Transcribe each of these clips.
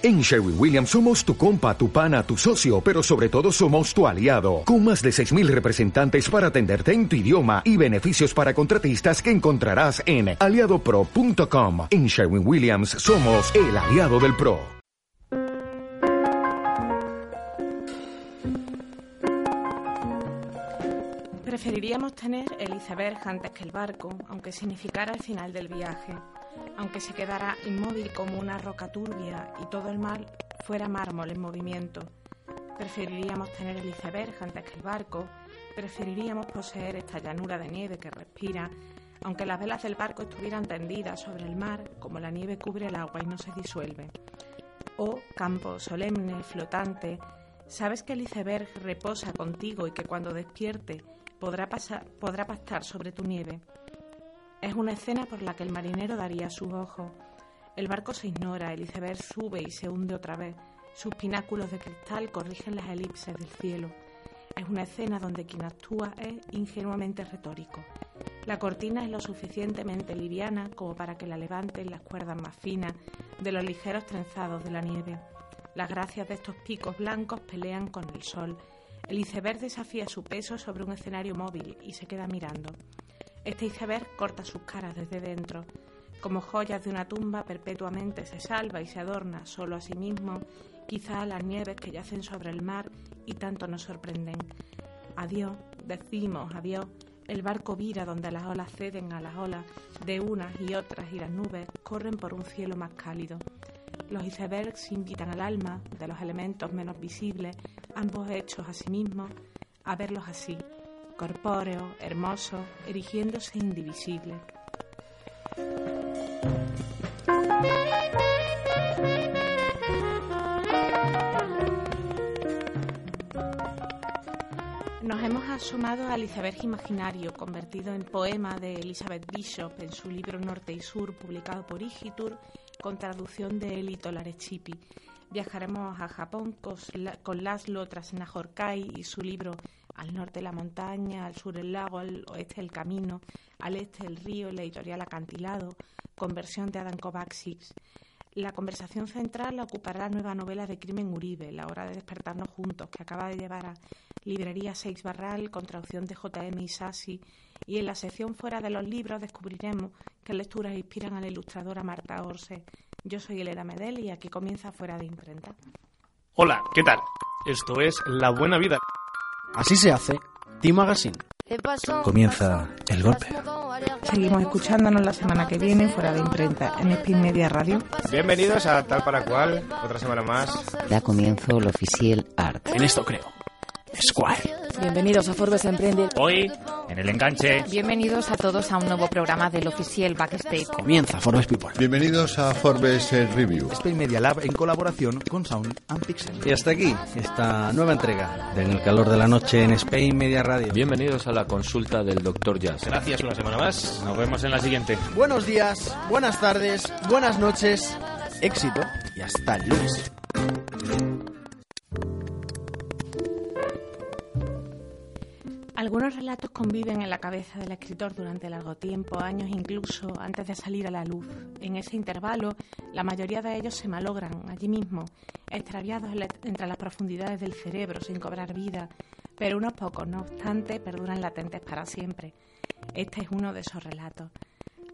En Sherwin Williams somos tu compa, tu pana, tu socio, pero sobre todo somos tu aliado, con más de 6.000 representantes para atenderte en tu idioma y beneficios para contratistas que encontrarás en aliadopro.com. En Sherwin Williams somos el aliado del PRO. Preferiríamos tener el iceberg antes que el barco, aunque significara el final del viaje aunque se quedara inmóvil como una roca turbia y todo el mar fuera mármol en movimiento. Preferiríamos tener el iceberg antes que el barco, preferiríamos poseer esta llanura de nieve que respira, aunque las velas del barco estuvieran tendidas sobre el mar como la nieve cubre el agua y no se disuelve. Oh, campo solemne, flotante, sabes que el iceberg reposa contigo y que cuando despierte podrá, pasar, podrá pastar sobre tu nieve. Es una escena por la que el marinero daría sus ojos. El barco se ignora, el iceberg sube y se hunde otra vez. Sus pináculos de cristal corrigen las elipses del cielo. Es una escena donde quien actúa es ingenuamente retórico. La cortina es lo suficientemente liviana como para que la levanten las cuerdas más finas de los ligeros trenzados de la nieve. Las gracias de estos picos blancos pelean con el sol. El iceberg desafía su peso sobre un escenario móvil y se queda mirando. Este iceberg corta sus caras desde dentro. Como joyas de una tumba perpetuamente se salva y se adorna solo a sí mismo, quizá a las nieves que yacen sobre el mar y tanto nos sorprenden. Adiós, decimos adiós. El barco vira donde las olas ceden a las olas de unas y otras y las nubes corren por un cielo más cálido. Los icebergs invitan al alma de los elementos menos visibles, ambos hechos a sí mismos, a verlos así, corpóreo, hermoso, erigiéndose indivisible. Nos hemos asomado al iceberg imaginario, convertido en poema de Elizabeth Bishop en su libro Norte y Sur, publicado por Igitur, con traducción de Elito Larechipi. Viajaremos a Japón con Laszlo Trasnajorkai y su libro al norte la montaña, al sur el lago, al oeste el camino, al este el río, la editorial acantilado, conversión de Adam Kovacs. La conversación central la ocupará la nueva novela de Crimen Uribe, La hora de despertarnos juntos, que acaba de llevar a Librería Seix Barral con traducción de J.M. Isasi. Y en la sección fuera de los libros descubriremos qué lecturas inspiran a la ilustradora Marta Orse. Yo soy Elena Medel y aquí comienza Fuera de Imprenta. Hola, ¿qué tal? Esto es La Buena Vida. Así se hace Team Magazine. Comienza el golpe. Seguimos escuchándonos la semana que viene fuera de imprenta en Spin Media Radio. Bienvenidos a Tal para Cual, otra semana más. Da comienzo el oficial Art. En esto creo. Squire. Bienvenidos a Forbes Emprende. Hoy, en el enganche. Bienvenidos a todos a un nuevo programa del oficial Backstage. Comienza Forbes People. Bienvenidos a Forbes Review. Spain Media Lab en colaboración con Sound and Pixel. Y hasta aquí esta nueva entrega de En el calor de la noche en Spain Media Radio. Bienvenidos a la consulta del Dr. Jazz. Gracias una semana más. Nos vemos en la siguiente. Buenos días, buenas tardes, buenas noches, éxito y hasta el lunes. Algunos relatos conviven en la cabeza del escritor durante largo tiempo, años incluso antes de salir a la luz. En ese intervalo, la mayoría de ellos se malogran allí mismo, extraviados entre las profundidades del cerebro sin cobrar vida, pero unos pocos, no obstante, perduran latentes para siempre. Este es uno de esos relatos.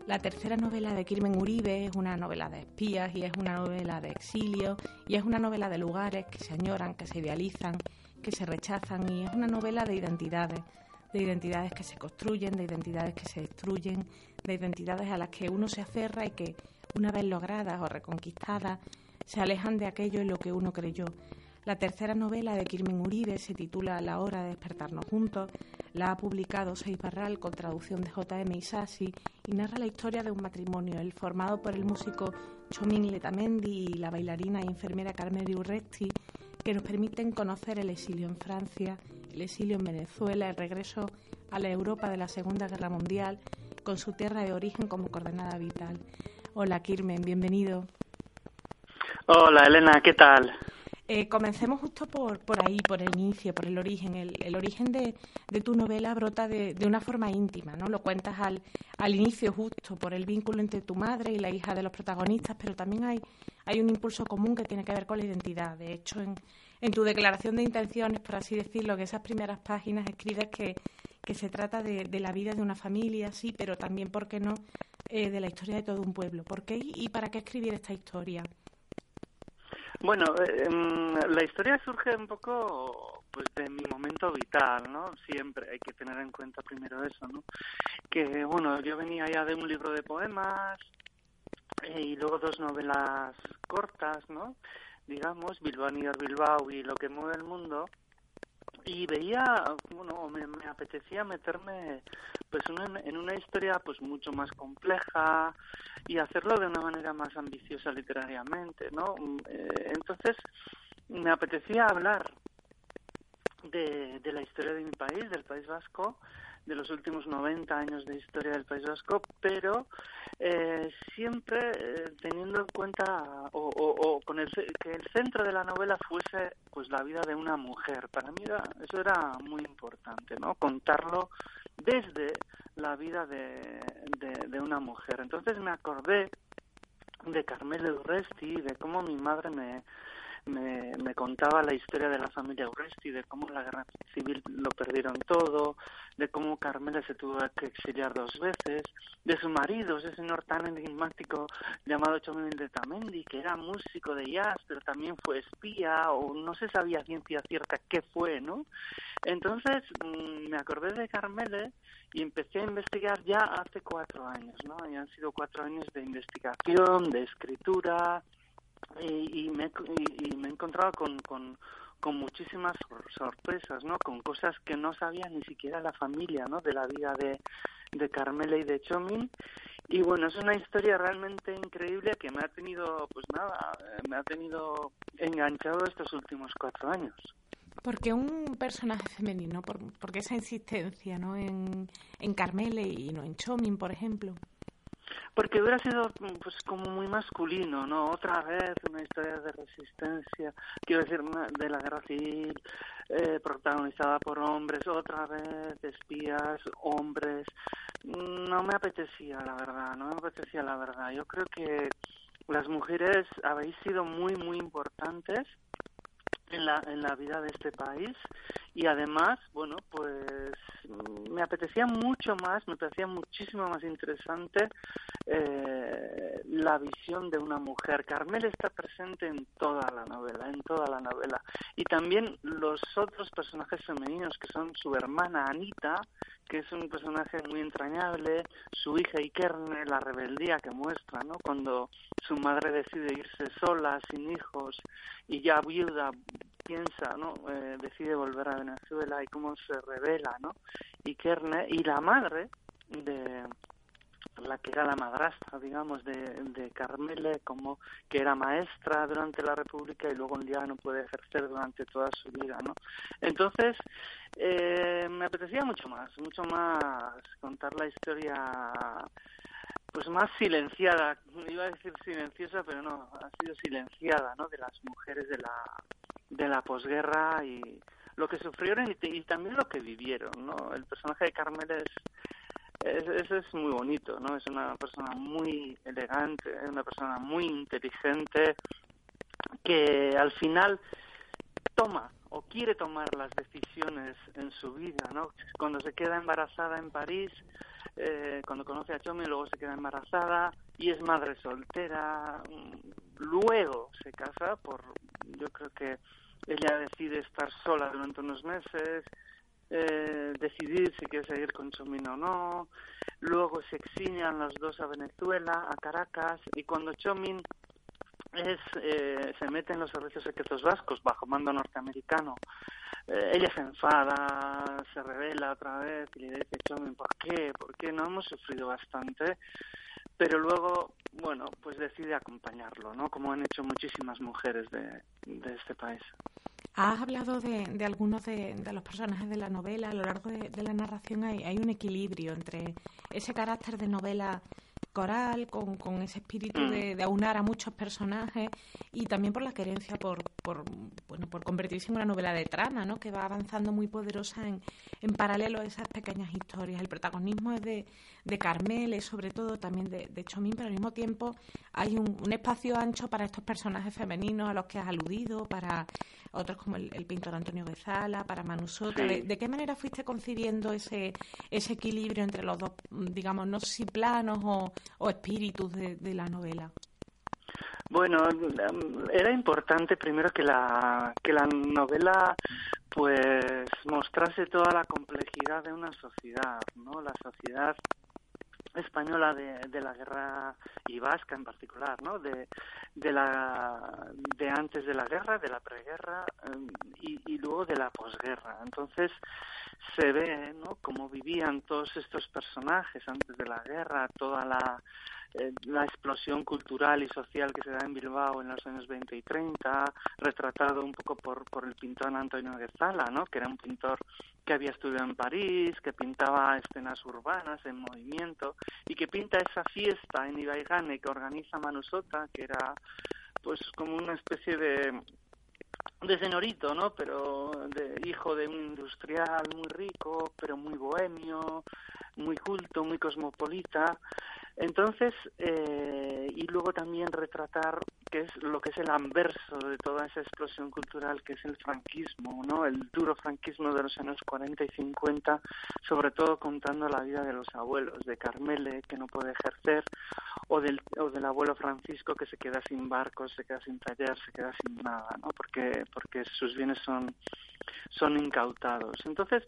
La tercera novela de Kirmen Uribe es una novela de espías y es una novela de exilio y es una novela de lugares que se añoran, que se idealizan que se rechazan y es una novela de identidades, de identidades que se construyen, de identidades que se destruyen, de identidades a las que uno se aferra y que, una vez logradas o reconquistadas, se alejan de aquello en lo que uno creyó. La tercera novela de Kirmen Uribe se titula La hora de despertarnos juntos. La ha publicado Seis Barral con traducción de J.M. Isasi y narra la historia de un matrimonio, el formado por el músico Chomin Letamendi y la bailarina e enfermera Carmen Urresti, que nos permiten conocer el exilio en Francia, el exilio en Venezuela, el regreso a la Europa de la Segunda Guerra Mundial, con su tierra de origen como coordenada vital. Hola, Kirmen, bienvenido. Hola, Elena, ¿qué tal? Eh, comencemos justo por, por ahí, por el inicio, por el origen. El, origen de, de, tu novela brota de, de, una forma íntima, ¿no? Lo cuentas al, al inicio justo por el vínculo entre tu madre y la hija de los protagonistas, pero también hay, hay un impulso común que tiene que ver con la identidad. De hecho, en, en tu declaración de intenciones, por así decirlo, que esas primeras páginas escribes que, que se trata de, de, la vida de una familia, sí, pero también, ¿por qué no?, eh, de la historia de todo un pueblo. ¿Por qué y para qué escribir esta historia? Bueno, eh, la historia surge un poco pues de mi momento vital, ¿no? Siempre hay que tener en cuenta primero eso, ¿no? Que bueno, yo venía ya de un libro de poemas eh, y luego dos novelas cortas, ¿no? Digamos, Bilbao, Bilbao y Lo que mueve el mundo y veía, bueno, me, me apetecía meterme pues en una historia pues mucho más compleja y hacerlo de una manera más ambiciosa literariamente, ¿no? Eh, entonces me apetecía hablar de, de la historia de mi país, del País Vasco, de los últimos 90 años de historia del País Vasco, pero eh, siempre eh, teniendo en cuenta o, o, con el, que el centro de la novela fuese pues la vida de una mujer. Para mí era, eso era muy importante, ¿no? Contarlo desde la vida de, de, una mujer. Entonces me acordé de Carmelo Urresti, de cómo mi madre me, me, me contaba la historia de la familia Urresti, de cómo la guerra civil lo perdieron todo, de cómo Carmela se tuvo que exiliar dos veces, de su marido, ese señor tan enigmático llamado Chomel de Tamendi, que era músico de jazz, pero también fue espía, o no se sabía ciencia cierta qué fue, ¿no? Entonces mmm, me acordé de Carmele y empecé a investigar ya hace cuatro años, ¿no? Y han sido cuatro años de investigación, de escritura, y, y, me, y, y me he encontrado con, con, muchísimas sorpresas, ¿no? Con cosas que no sabía ni siquiera la familia, ¿no? De la vida de, de Carmela y de Chomin. Y bueno, es una historia realmente increíble que me ha tenido, pues nada, me ha tenido enganchado estos últimos cuatro años. Porque un personaje femenino, por, porque esa insistencia, ¿no? En, en Carmele y no en Chomin, por ejemplo porque hubiera sido pues como muy masculino, ¿no? Otra vez una historia de resistencia, quiero decir, de la guerra civil, eh, protagonizada por hombres, otra vez espías, hombres. No me apetecía, la verdad, no me apetecía la verdad. Yo creo que las mujeres habéis sido muy, muy importantes en la, en la vida de este país y además, bueno, pues me apetecía mucho más, me parecía muchísimo más interesante eh, la visión de una mujer. Carmel está presente en toda la novela, en toda la novela. Y también los otros personajes femeninos, que son su hermana Anita, que es un personaje muy entrañable, su hija Ikerne, la rebeldía que muestra, ¿no? Cuando su madre decide irse sola, sin hijos, y ya viuda piensa, ¿no? Eh, decide volver a Venezuela y cómo se revela, ¿no? Ikerne y la madre de la que era la madrastra, digamos, de, de Carmele, como que era maestra durante la República y luego un día no puede ejercer durante toda su vida, ¿no? Entonces, eh, me apetecía mucho más, mucho más contar la historia pues más silenciada, iba a decir silenciosa, pero no, ha sido silenciada, ¿no? De las mujeres de la de la posguerra y lo que sufrieron y, también lo que vivieron, ¿no? El personaje de Carmel es es muy bonito, ¿no? Es una persona muy elegante, es una persona muy inteligente que al final toma o quiere tomar las decisiones en su vida, ¿no? Cuando se queda embarazada en París, eh, cuando conoce a Chomi, luego se queda embarazada y es madre soltera, luego se casa por, yo creo que ella decide estar sola durante unos meses, eh, decidir si quiere seguir con Chomin o no. Luego se exilian los dos a Venezuela, a Caracas, y cuando Chomin es, eh, se mete en los servicios secretos vascos bajo mando norteamericano, eh, ella se enfada, se revela otra vez y le dice, Chomin, ¿por qué? ¿Por qué? No hemos sufrido bastante pero luego, bueno, pues decide acompañarlo, ¿no? Como han hecho muchísimas mujeres de este país. Has hablado de, de algunos de, de, los personajes de la novela. A lo largo de, la narración hay, hay, un equilibrio entre ese carácter de novela coral, con, con ese espíritu Mm. de, de aunar a muchos personajes y también por la querencia por, por, bueno, por convertirse en una novela de trama, ¿no? que va avanzando muy poderosa en, en paralelo a esas pequeñas historias. El protagonismo es de, de Carmel, es sobre todo también de, de Chomín, pero al mismo tiempo hay un, un espacio ancho para estos personajes femeninos a los que has aludido, para otros como el, el pintor Antonio Bezala, para Manu Soto. Sí. ¿De, de qué manera fuiste concibiendo ese, ese equilibrio entre los dos, digamos, no sé si planos o, o espíritus de, de la novela? Bueno, mm, era importante primero que la que la novela pues mostrase toda la complejidad de una sociedad, ¿no? La sociedad española de, de la guerra y vasca en particular, ¿no? De, de la de antes de la guerra, de la preguerra eh, y, y luego de la posguerra. Entonces se ve, ¿no? Cómo vivían todos estos personajes antes de la guerra, toda la eh, la explosión cultural y social que se da en Bilbao en los años 20 y 30, retratado un poco por, por el pintor Antonio Guezala, ¿no? que era un pintor que había estudiado en París, que pintaba escenas urbanas en movimiento y que pinta esa fiesta en Ibaigane que organiza Manusota, que era pues como una especie de de señorito, ¿no? Pero de hijo de un industrial muy rico, pero muy bohemio, muy culto, muy cosmopolita. Entonces, eh, y luego también retratar que es lo que es el anverso de toda esa explosión cultural que es el franquismo, ¿no? El duro franquismo de los años 40 y 50, sobre todo contando la vida de los abuelos, de Carmele, que no puede ejercer, o del, o del abuelo Francisco, que se queda sin barcos, se queda sin taller, se queda sin nada, ¿no? Porque, porque sus bienes son, son incautados. Entonces,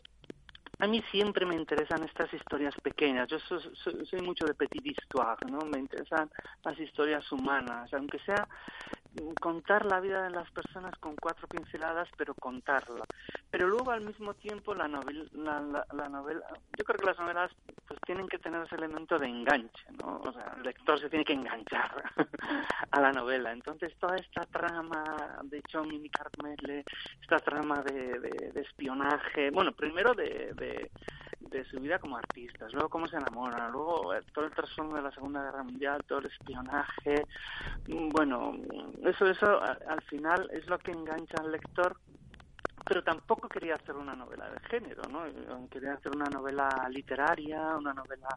a mí siempre me interesan estas historias pequeñas. Yo soy, soy, soy, mucho de petit histoire, ¿no? Me interesan las historias humanas, aunque sea contar la vida de las personas con cuatro pinceladas, pero contarla. Pero luego al mismo tiempo la novela, la, la, la, novela, yo creo que las novelas pues tienen que tener ese elemento de enganche, ¿no? O sea, el lector se tiene que enganchar a la novela. Entonces toda esta trama de Chomin y Carmele, esta trama de, de, de espionaje, bueno, primero de, de de su vida como artistas, luego cómo se enamoran, luego todo el trasfondo de la Segunda Guerra Mundial, todo el espionaje, bueno, eso, eso al final es lo que engancha al lector, pero tampoco quería hacer una novela de género, ¿no? Quería hacer una novela literaria, una novela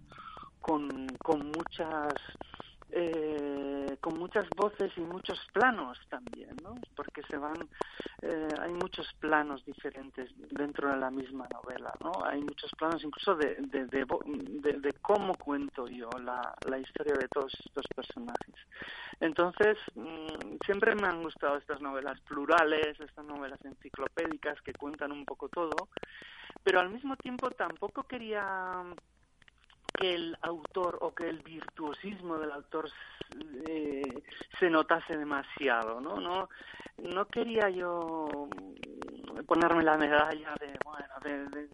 con, con muchas eh, con muchas voces y muchos planos también, ¿no? Porque se van, eh, hay muchos planos diferentes dentro de la misma novela, ¿no? Hay muchos planos incluso de, de, de, de, de cómo cuento yo la, la historia de todos estos personajes. Entonces, mmm, siempre me han gustado estas novelas plurales, estas novelas enciclopédicas que cuentan un poco todo, pero al mismo tiempo tampoco quería que el autor o que el virtuosismo del autor eh, se notase demasiado, ¿no? No, no quería yo ponerme la medalla de, bueno, de, de,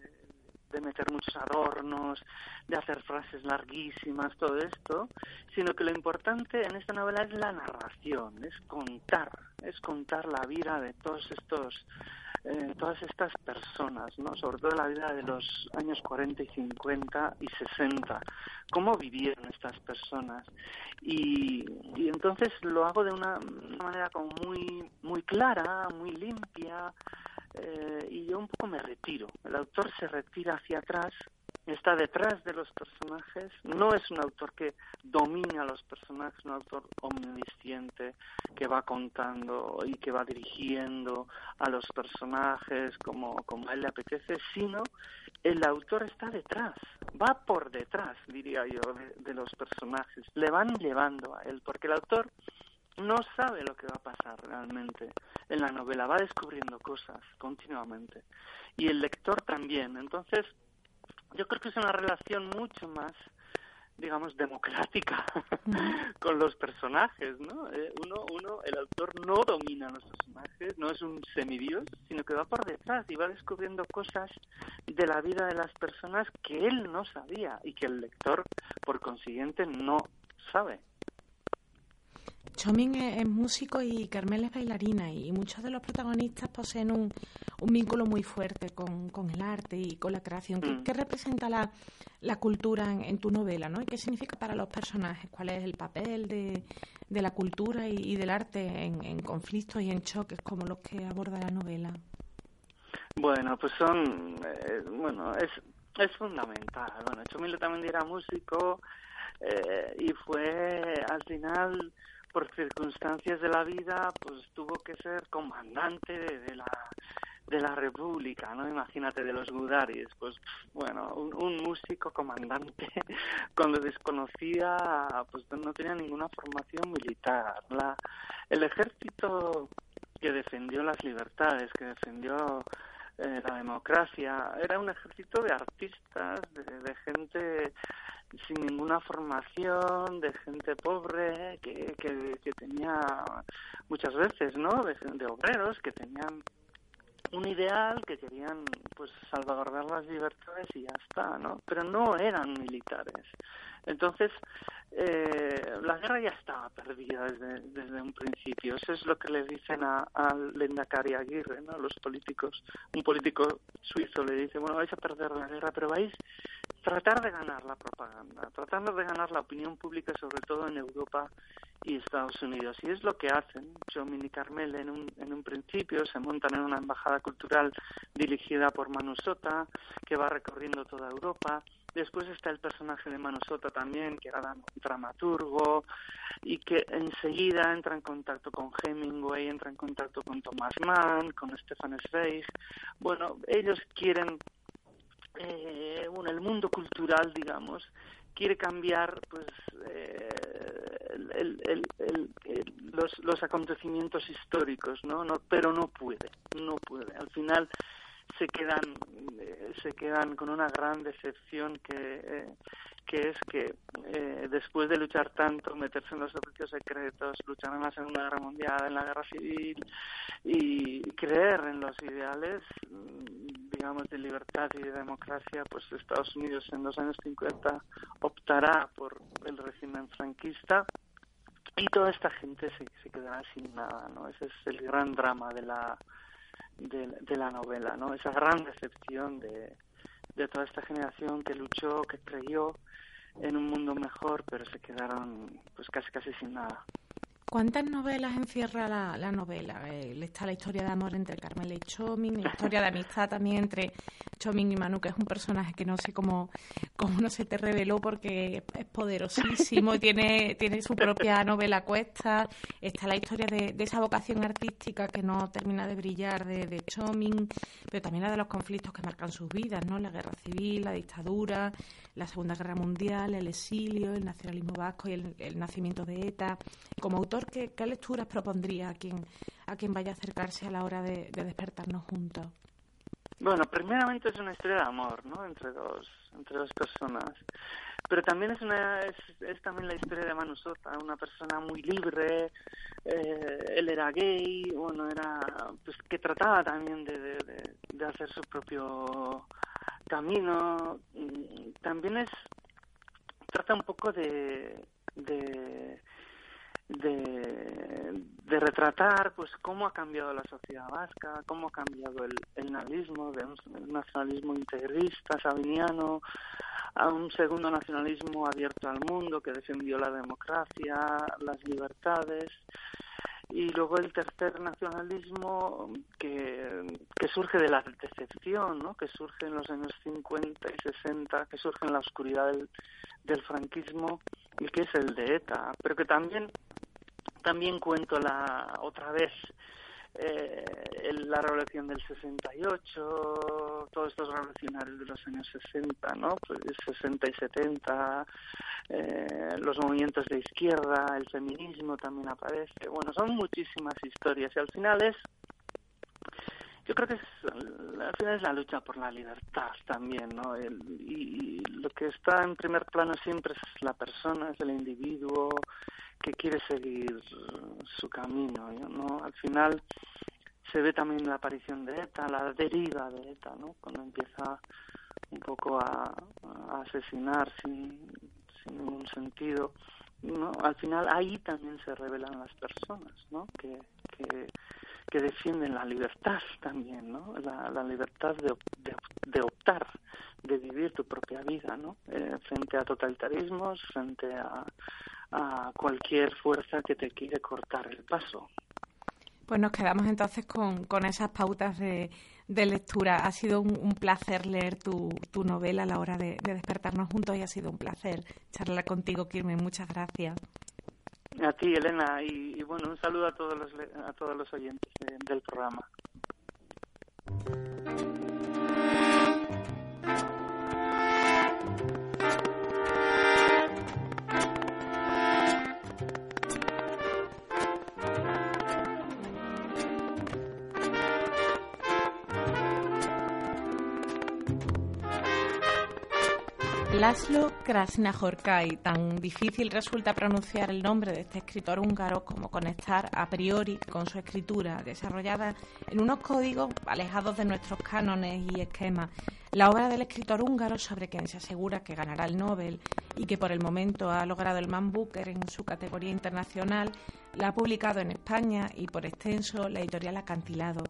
de meter muchos adornos, de hacer frases larguísimas, todo esto, sino que lo importante en esta novela es la narración, es contar, es contar la vida de todos estos eh, todas estas personas, ¿no? sobre todo la vida de los años 40 y 50 y 60, cómo vivieron estas personas. Y, y entonces lo hago de una, una, manera como muy, muy clara, muy limpia, eh, y yo un poco me retiro. El autor se retira hacia atrás está detrás de los personajes, no es un autor que domina a los personajes, un autor omnisciente que va contando y que va dirigiendo a los personajes como, como a él le apetece, sino el autor está detrás, va por detrás, diría yo, de, de los personajes, le van llevando a él, porque el autor no sabe lo que va a pasar realmente en la novela, va descubriendo cosas continuamente. Y el lector también, entonces yo creo que es una relación mucho más digamos democrática con los personajes no eh, uno uno el autor no domina a los personajes no es un semidios sino que va por detrás y va descubriendo cosas de la vida de las personas que él no sabía y que el lector por consiguiente no sabe Chomín es, músico y Carmel es bailarina y muchos de los protagonistas poseen un, vínculo muy fuerte con, el arte y con la creación. ¿Qué, mm. representa la, la cultura en, tu novela? ¿no? ¿Y qué significa para los personajes? ¿Cuál es el papel de, de la cultura y, del arte en, conflictos y en choques como los que aborda la novela? Bueno, pues son, eh, bueno, es, es fundamental. Bueno, Chomín también era músico eh, y fue al final por circunstancias de la vida, pues tuvo que ser comandante de, la de la República, ¿no? Imagínate, de los Gudaris, pues bueno, un, músico comandante cuando desconocía, pues no tenía ninguna formación militar. La, el ejército que defendió las libertades, que defendió eh, la democracia, era un ejército de artistas, de gente sin ninguna formación, de gente pobre, que, que, tenía muchas veces, ¿no? De, de, obreros que tenían un ideal, que querían, pues, salvaguardar las libertades y ya está, ¿no? Pero no eran militares. Entonces, eh, la guerra ya estaba perdida desde, un principio. Eso es lo que le dicen a, a Lendakari Aguirre, ¿no? Los políticos. Un político suizo le dice, bueno, vais a perder la guerra, pero vais a tratar de ganar la propaganda, tratando de ganar la opinión pública, sobre todo en Europa y Estados Unidos. Y es lo que hacen. Jomin y Carmel en un, en un principio se montan en una embajada cultural dirigida por Manu Sota, que va recorriendo toda Europa. Después está el personaje de Manu Sota también, que era dramaturgo, y que enseguida entra en contacto con Hemingway, entra en contacto con Thomas Mann, con Stefan Zweig. Bueno, ellos quieren, eh, bueno, el mundo cultural, digamos, quiere cambiar pues eh, los, los acontecimientos históricos no no pero no puede no puede al final se quedan eh, se quedan con una gran decepción que eh, que es que eh, después de luchar tanto, meterse en los servicios secretos, luchar en la Segunda Guerra Mundial, en la Guerra Civil y creer en los ideales, mm, digamos, de libertad y de democracia, pues Estados Unidos en los años 50 optará por el régimen franquista y toda esta gente se, se quedará sin nada, ¿no? Ese es el gran drama de la de, la novela, ¿no? Esa gran decepción de, de toda esta generación que luchó, que creyó en un mundo mejor, pero se quedaron pues casi casi sin nada. ¿Cuántas novelas encierra la, la novela? Eh, está la historia de amor entre Carmela y Chomin, la historia de amistad también entre Chomin y Manu, que es un personaje que no sé cómo, cómo no se te reveló porque es poderosísimo tiene, tiene su propia novela cuesta. Está la historia de, esa vocación artística que no termina de brillar de, de pero también la de los conflictos que marcan sus vidas, ¿no? La guerra civil, la dictadura, la Segunda Guerra Mundial, el exilio, el nacionalismo vasco y el, nacimiento de ETA. Como autor, ¿qué, lecturas propondría a quien, a quien vaya a acercarse a la hora de, despertarnos juntos? Bueno, primeramente es una historia de amor, ¿no? Entre dos, entre dos personas. Pero también es, una, es, también la historia de Manu Sota, una persona muy libre. Eh, él era gay, bueno, era, pues, que trataba también de, de hacer su propio camino también es trata un poco de de, de, retratar pues cómo ha cambiado la sociedad vasca, cómo ha cambiado el, el nacionalismo, de un nacionalismo integrista, sabiniano, a un segundo nacionalismo abierto al mundo que defendió la democracia, las libertades y luego el tercer nacionalismo que, que surge de la decepción, ¿no? que surge en los años 50 y 60, que surge en la oscuridad del, del franquismo y que es el de ETA, pero que también también cuento la otra vez eh, la revolución del 68, todos estos revolucionarios de los años 60, ¿no? Pues 60 y 70, eh, los movimientos de izquierda, el feminismo también aparece. Bueno, son muchísimas historias y al final es yo creo que es, al final es la lucha por la libertad también, ¿no? y, lo que está en primer plano siempre es la persona, es el individuo que quiere seguir su camino, ¿no? Al final se ve también la aparición de ETA, la deriva de ETA, ¿no? Cuando empieza un poco a, asesinar sin, sin ningún sentido ¿no? Al final ahí también se revelan las personas, ¿no? Que, que, que defienden la libertad también, ¿no? La, libertad de, de, optar, de vivir tu propia vida, ¿no? Eh, frente a totalitarismos, frente a, a cualquier fuerza que te quiere cortar el paso. Pues nos quedamos entonces con, con esas pautas de, de, lectura. Ha sido un, placer leer tu, tu, novela a la hora de, de, despertarnos juntos y ha sido un placer charlar contigo, Kirme. Muchas gracias. A ti, Elena, y, y bueno, un saludo a todos los, a todos los oyentes de, del programa. Laszlo Krasznahorkai, tan difícil resulta pronunciar el nombre de este escritor húngaro como conectar a priori con su escritura, desarrollada en unos códigos alejados de nuestros cánones y esquemas. La obra del escritor húngaro sobre quien se asegura que ganará el Nobel y que por el momento ha logrado el Man Booker en su categoría internacional, la ha publicado en España y por extenso la editorial Acantilado.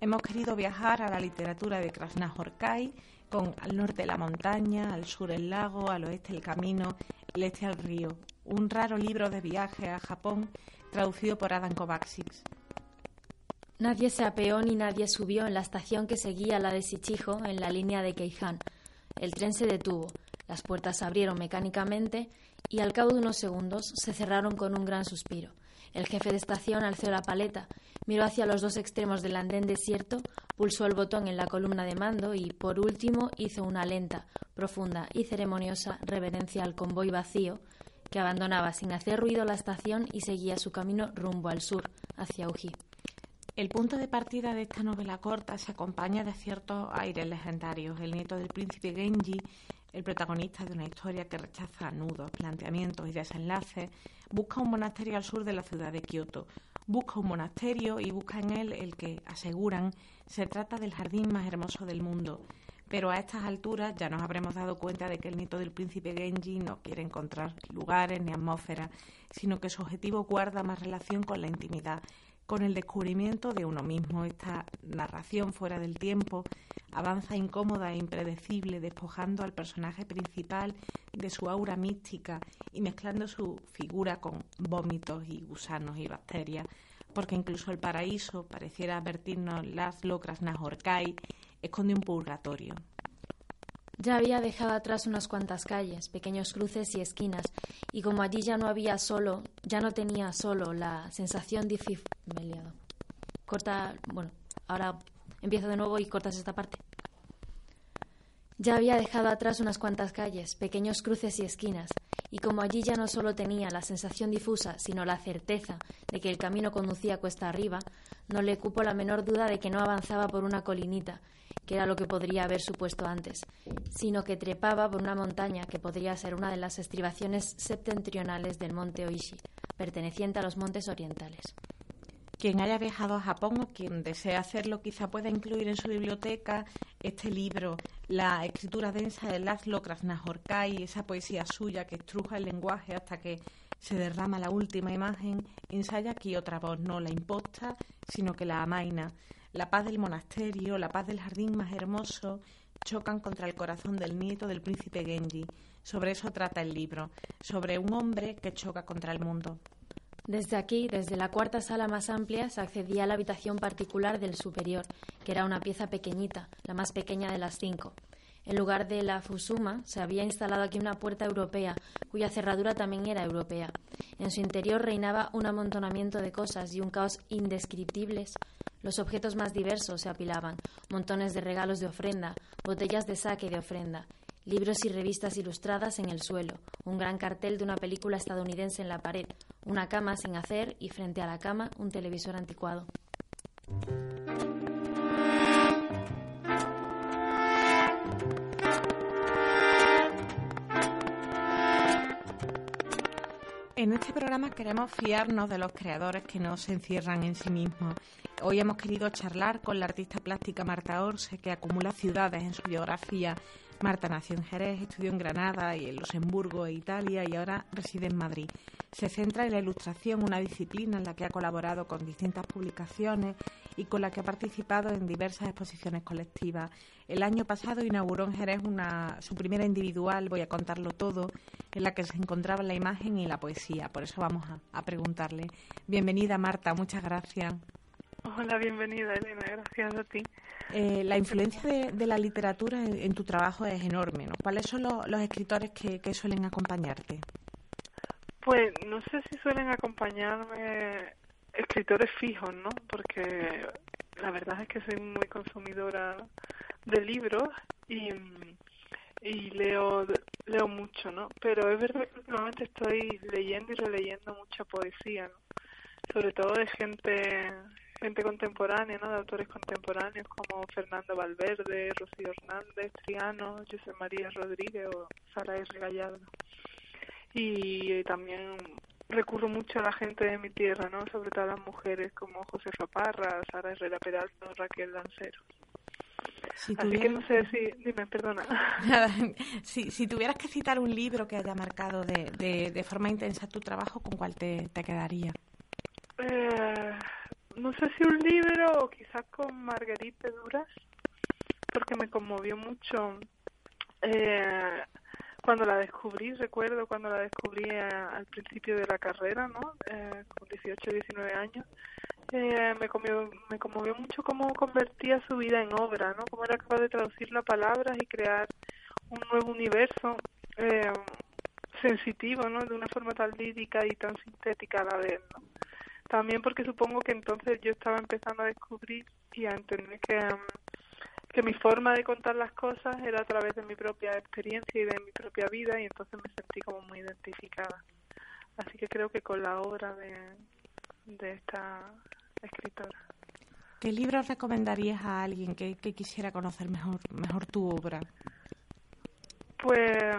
Hemos querido viajar a la literatura de Krasznahorkai con al norte la montaña, al sur el lago, al oeste el camino, el este al río. Un raro libro de viaje a Japón traducido por Adam Kovacs. Nadie se apeó ni nadie subió en la estación que seguía la de Shichijo en la línea de Keihan. El tren se detuvo, las puertas se abrieron mecánicamente y al cabo de unos segundos se cerraron con un gran suspiro. El jefe de estación alzó la paleta, miró hacia los dos extremos del andén desierto, pulsó el botón en la columna de mando y, por último, hizo una lenta, profunda y ceremoniosa reverencia al convoy vacío que abandonaba sin hacer ruido la estación y seguía su camino rumbo al sur, hacia Uji. El punto de partida de esta novela corta se acompaña de ciertos aires legendarios. El nieto del príncipe Genji, el protagonista de una historia que rechaza nudos, planteamientos y desenlaces, busca un monasterio al sur de la ciudad de Kioto. Busca un monasterio y busca en él el que, aseguran, se trata del jardín más hermoso del mundo. Pero a estas alturas ya nos habremos dado cuenta de que el nieto del príncipe Genji no quiere encontrar lugares ni atmósfera, sino que su objetivo guarda más relación con la intimidad, con el descubrimiento de uno mismo. Esta narración fuera del tiempo avanza incómoda e impredecible, despojando al personaje principal de su aura mística y mezclando su figura con vómitos y gusanos y bacterias, porque incluso el paraíso, pareciera advertirnos las locras Nahorkai, esconde un purgatorio. Ya había dejado atrás unas cuantas calles, pequeños cruces y esquinas, y como allí ya no había solo, ya no tenía solo la sensación difícil. Corta. Bueno, ahora empiezo de nuevo y cortas esta parte. Ya había dejado atrás unas cuantas calles, pequeños cruces y esquinas, y como allí ya no solo tenía la sensación difusa, sino la certeza de que el camino conducía cuesta arriba, no le cupo la menor duda de que no avanzaba por una colinita, que era lo que podría haber supuesto antes, sino que trepaba por una montaña que podría ser una de las estribaciones septentrionales del monte Oishi, perteneciente a los montes orientales. Quien haya viajado a Japón o quien desee hacerlo quizá pueda incluir en su biblioteca este libro, la escritura densa de Laszlo Krasznahorkai, esa poesía suya que estruja el lenguaje hasta que se derrama la última imagen, ensaya aquí otra voz, no la imposta, sino que la amaina. La paz del monasterio, la paz del jardín más hermoso, chocan contra el corazón del nieto del príncipe Genji. Sobre eso trata el libro, sobre un hombre que choca contra el mundo. Desde aquí, desde la cuarta sala más amplia, se accedía a la habitación particular del superior, que era una pieza pequeñita, la más pequeña de las cinco. En lugar de la Fusuma, se había instalado aquí una puerta europea, cuya cerradura también era europea. En su interior reinaba un amontonamiento de cosas y un caos indescriptibles. Los objetos más diversos se apilaban, montones de regalos de ofrenda, botellas de saque de ofrenda, libros y revistas ilustradas en el suelo, un gran cartel de una película estadounidense en la pared, una cama sin hacer y frente a la cama un televisor anticuado. En este programa queremos fiarnos de los creadores que no se encierran en sí mismos. Hoy hemos querido charlar con la artista plástica Marta Orse, que acumula ciudades en su biografía. Marta nació en Jerez, estudió en Granada y en Luxemburgo e Italia y ahora reside en Madrid. Se centra en la ilustración, una disciplina en la que ha colaborado con distintas publicaciones y con la que ha participado en diversas exposiciones colectivas. El año pasado inauguró en Jerez una, su primera individual, voy a contarlo todo, en la que se encontraba la imagen y la poesía. Por eso vamos a, preguntarle. Bienvenida, Marta, muchas gracias. Hola, bienvenida, Elena, gracias a ti. Eh, la influencia de, la literatura en, tu trabajo es enorme, ¿no? ¿Cuáles son los, escritores que, que suelen acompañarte? Pues no sé si suelen acompañarme escritores fijos, ¿no? Porque la verdad es que soy muy consumidora de libros y, y leo leo mucho, ¿no? Pero es verdad que últimamente estoy leyendo y releyendo mucha poesía, ¿no? Sobre todo de gente gente contemporánea, ¿no? De autores contemporáneos como Fernando Valverde, Rocío Hernández, Triano, José María Rodríguez o Sara R. Gallardo. Y también recurro mucho a la gente de mi tierra, ¿no? Sobre todo a las mujeres como José Parra, Sara Herrera Peralta Raquel Lancero. Así que no sé si... Dime, perdona. si, si tuvieras que citar un libro que haya marcado de, de, de forma intensa tu trabajo, ¿con cuál te, te quedaría? Eh, no sé si un libro o quizás con Marguerite Duras, porque me conmovió mucho eh, cuando la descubrí, recuerdo cuando la descubrí al principio de la carrera, ¿no? Eh, con 18, 19 años, eh, me, conmovió, me conmovió mucho cómo convertía su vida en obra, ¿no? Cómo era capaz de traducirlo a palabras y crear un nuevo universo eh, sensitivo, ¿no? De una forma tan lírica y tan sintética a la vez, ¿no? También porque supongo que entonces yo estaba empezando a descubrir y a entender que... Um, que mi forma de contar las cosas era a través de mi propia experiencia y de mi propia vida y entonces me sentí como muy identificada. Así que creo que con la obra de, de esta escritora. ¿Qué libros recomendarías a alguien que, que quisiera conocer mejor, mejor tu obra? Pues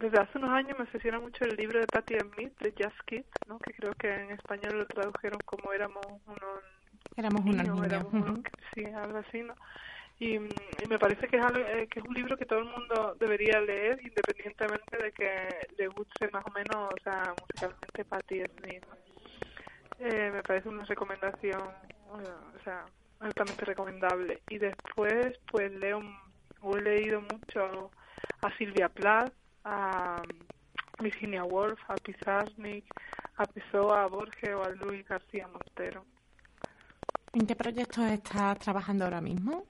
desde hace unos años me obsesiona mucho el libro de Patti Smith, de Just Kids, ¿no? que creo que en español lo tradujeron como éramos unos Éramos unos niños. sí, algo así, ¿no? y, me parece que es, eh, que es un libro que todo el mundo debería leer independientemente de que le guste más o menos, o sea, musicalmente Patti Smith. Eh, me parece una recomendación, o sea, altamente recomendable. Y después, pues leo, he leído mucho a Silvia Plath, a Virginia Woolf, a Pizarnik, a Pessoa, a Borges o a Luis García Montero. ¿En qué proyectos estás trabajando ahora mismo?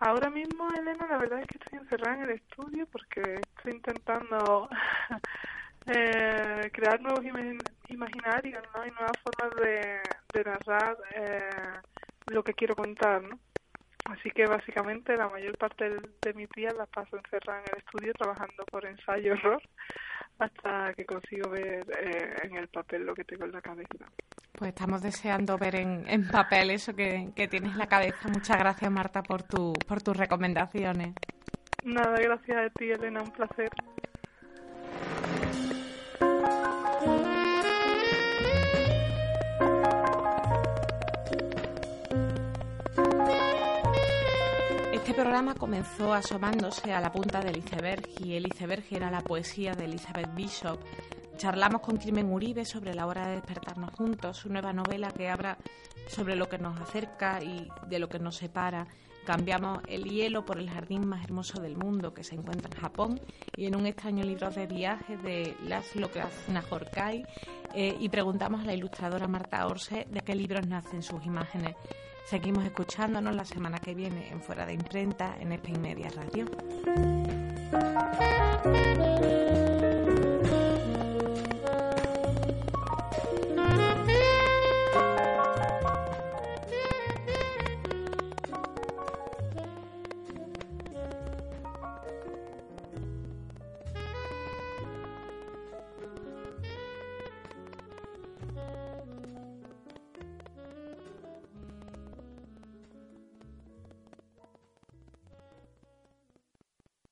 Ahora mismo, Elena, la verdad es que estoy encerrada en el estudio porque estoy intentando eh, crear nuevos imaginarios ¿no? y nuevas formas de, de narrar eh, lo que quiero contar. ¿no? Así que básicamente la mayor parte de, mi día la paso encerrada en el estudio trabajando por ensayo error hasta que consigo ver eh, en el papel lo que tengo en la cabeza. Pues estamos deseando ver en, en papel eso que, que, tienes en la cabeza. Muchas gracias, Marta, por, tu, por tus recomendaciones. Nada, gracias a ti, Elena, un placer. Este programa comenzó asomándose a la punta del iceberg y el iceberg era la poesía de Elizabeth Bishop. Charlamos con Crimen Uribe sobre la hora de despertarnos juntos, su nueva novela que habla sobre lo que nos acerca y de lo que nos separa. Cambiamos el hielo por el jardín más hermoso del mundo que se encuentra en Japón y en un extraño libro de viajes de Laszlo Krasznahorkai eh, y preguntamos a la ilustradora Marta Orse de qué libros nacen sus imágenes. Seguimos escuchándonos la semana que viene en Fuera de Imprenta en Spain Media Radio.